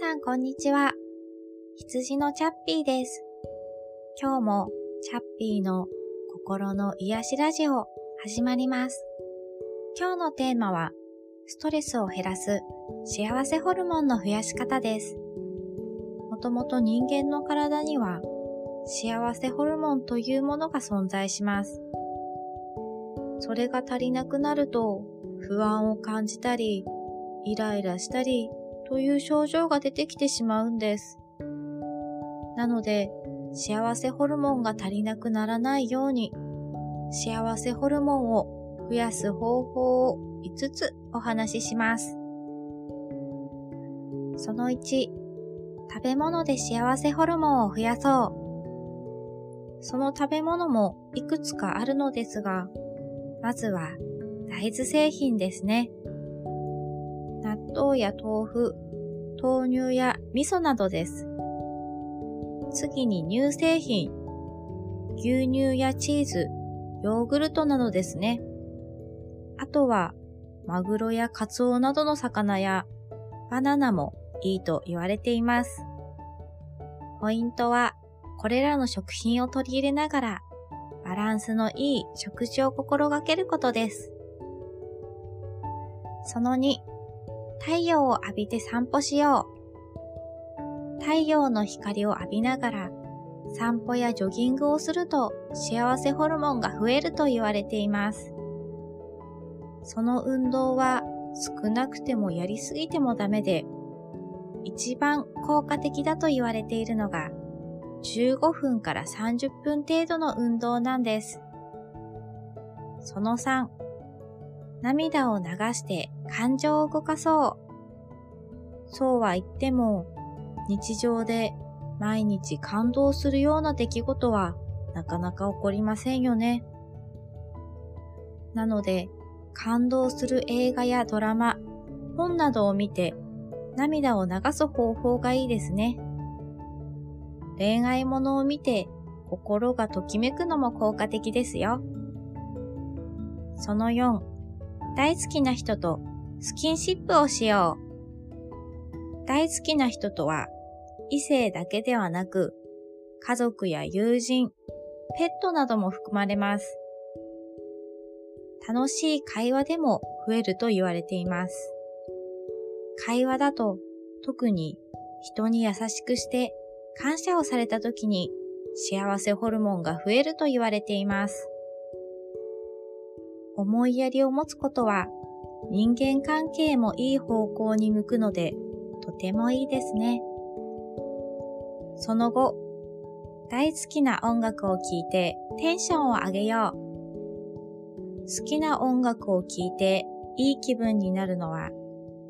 さんこんにちは。羊のチャッピーです。今日もチャッピーの心の癒しラジオ始まります。今日のテーマはストレスを減らす幸せホルモンの増やし方です。もともと人間の体には幸せホルモンというものが存在します。それが足りなくなると不安を感じたり、イライラしたりという症状が出てきてしまうんです。なので、幸せホルモンが足りなくならないように、幸せホルモンを増やす方法を5つお話しします。その1、食べ物で幸せホルモンを増やそう。その食べ物もいくつかあるのですが、まずは大豆製品ですね。納豆や豆腐、豆乳や味噌などです。次に乳製品、牛乳やチーズ、ヨーグルトなどですね。あとは、マグロやカツオなどの魚やバナナもいいと言われています。ポイントは、これらの食品を取り入れながら、バランスのいい食事を心がけることです。その2、太陽を浴びて散歩しよう。太陽の光を浴びながら散歩やジョギングをすると幸せホルモンが増えると言われています。その運動は少なくてもやりすぎてもダメで、一番効果的だと言われているのが15分から30分程度の運動なんです。その3、涙を流して感情を動かそう。そうは言っても、日常で毎日感動するような出来事はなかなか起こりませんよね。なので、感動する映画やドラマ、本などを見て涙を流す方法がいいですね。恋愛ものを見て心がときめくのも効果的ですよ。その4、大好きな人とスキンシップをしよう。大好きな人とは異性だけではなく家族や友人、ペットなども含まれます。楽しい会話でも増えると言われています。会話だと特に人に優しくして感謝をされた時に幸せホルモンが増えると言われています。思いやりを持つことは人間関係もいい方向に向くのでとてもいいですね。その後、大好きな音楽を聴いてテンションを上げよう。好きな音楽を聴いていい気分になるのは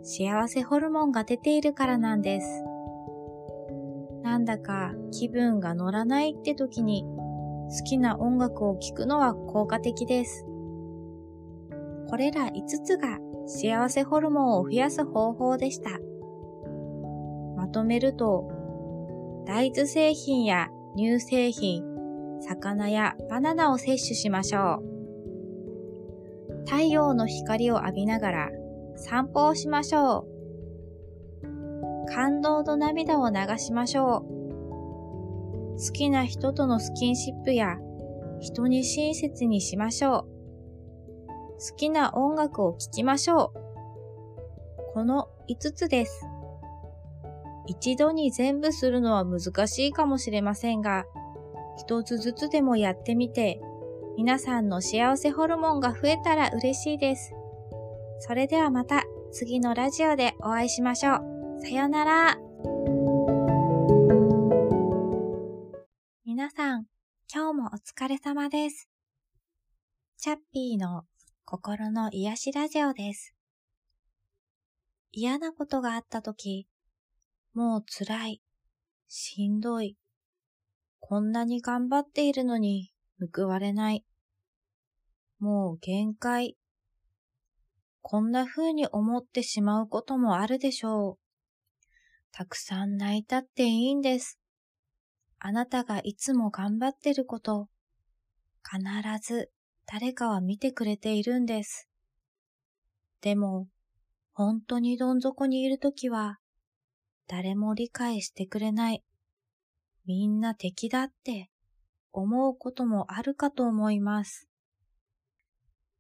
幸せホルモンが出ているからなんです。なんだか気分が乗らないって時に好きな音楽を聴くのは効果的です。これら5つが幸せホルモンを増やす方法でした。まとめると、大豆製品や乳製品、魚やバナナを摂取しましょう。太陽の光を浴びながら散歩をしましょう。感動と涙を流しましょう。好きな人とのスキンシップや人に親切にしましょう。好きな音楽を聴きましょう。この5つです。一度に全部するのは難しいかもしれませんが、一つずつでもやってみて、皆さんの幸せホルモンが増えたら嬉しいです。それではまた次のラジオでお会いしましょう。さよなら。皆さん、今日もお疲れ様です。チャッピーの心の癒しラジオです。嫌なことがあったとき、もう辛い、しんどい、こんなに頑張っているのに報われない。もう限界。こんな風に思ってしまうこともあるでしょう。たくさん泣いたっていいんです。あなたがいつも頑張ってること、必ず誰かは見てくれているんです。でも、本当にどん底にいるときは、誰も理解してくれない。みんな敵だって思うこともあるかと思います。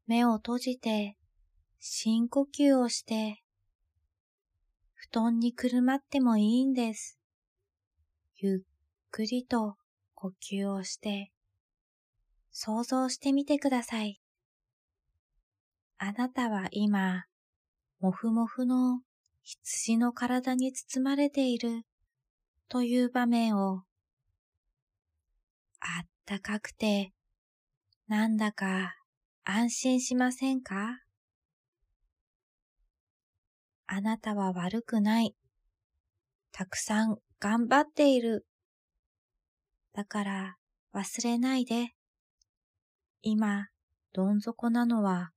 目を閉じて深呼吸をして布団にくるまってもいいんです。ゆっくりと呼吸をして想像してみてください。あなたは今、もふもふの羊の体に包まれているという場面を、あったかくて、なんだか安心しませんか？あなたは悪くない。たくさん頑張っている。だから忘れないで。今、どん底なのは、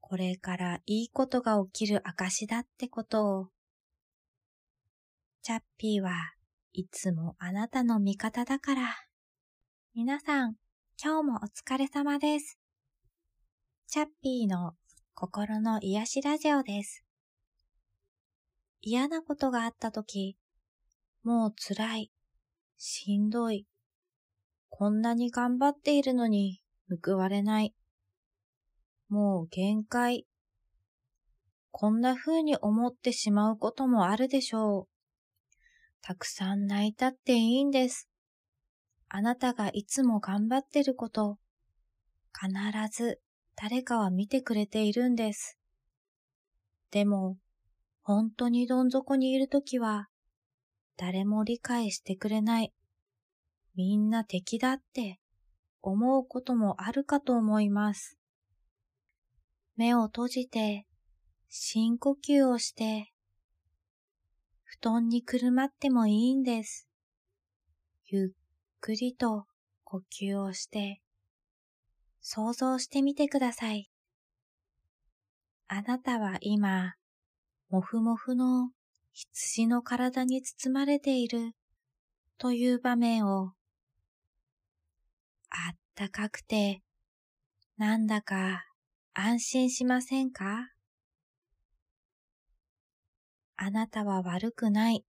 これからいいことが起きる証だってことを。チャッピーはいつもあなたの味方だから。皆さん、今日もお疲れ様です。チャッピーの心の癒しラジオです。嫌なことがあったとき、もう辛い、しんどい、こんなに頑張っているのに報われない。もう限界。こんな風に思ってしまうこともあるでしょう。たくさん泣いたっていいんです。あなたがいつも頑張ってること、必ず誰かは見てくれているんです。でも、本当にどん底にいるときは、誰も理解してくれない。みんな敵だって思うこともあるかと思います。目を閉じて深呼吸をして布団にくるまってもいいんです。ゆっくりと呼吸をして想像してみてください。あなたは今、もふもふの羊の体に包まれているという場面をあったかくて、なんだか安心しませんか？あなたは悪くない。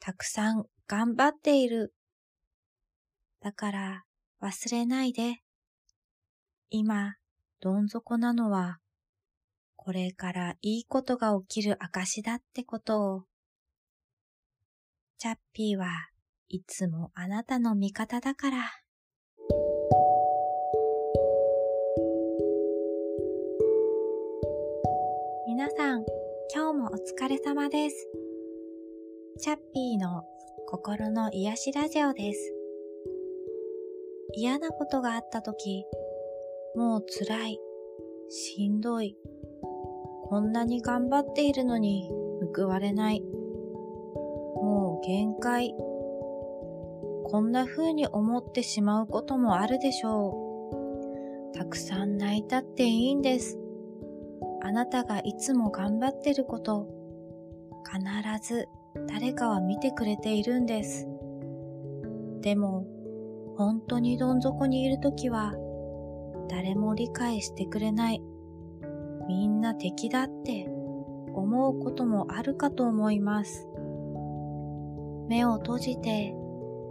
たくさん頑張っている。だから忘れないで。今、どん底なのは、これからいいことが起きる証だってことを。チャッピーはいつもあなたの味方だから。皆さん、今日もお疲れ様です。チャッピーの心の癒しラジオです。嫌なことがあったとき、もう辛い、しんどい、こんなに頑張っているのに報われない。もう限界。こんな風に思ってしまうこともあるでしょう。たくさん泣いたっていいんです。あなたがいつも頑張ってること、必ず誰かは見てくれているんです。でも、本当にどん底にいるときは、誰も理解してくれない。みんな敵だって思うこともあるかと思います。目を閉じて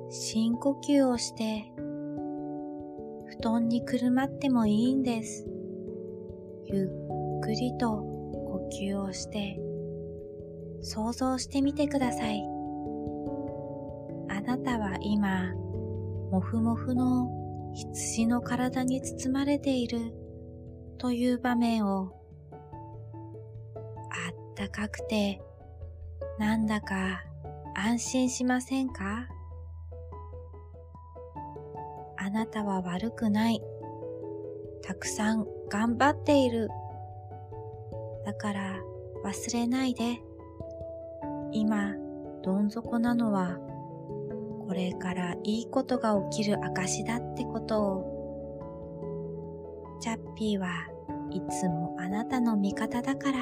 深呼吸をして布団にくるまってもいいんです。ゆっくりと呼吸をして想像してみてください。あなたは今、もふもふの羊の体に包まれているという場面をあったかくてなんだか安心しませんか？あなたは悪くない。たくさん頑張っている。だから忘れないで。今、どん底なのは、これからいいことが起きる証だってことを。チャッピーはいつもあなたの味方だから。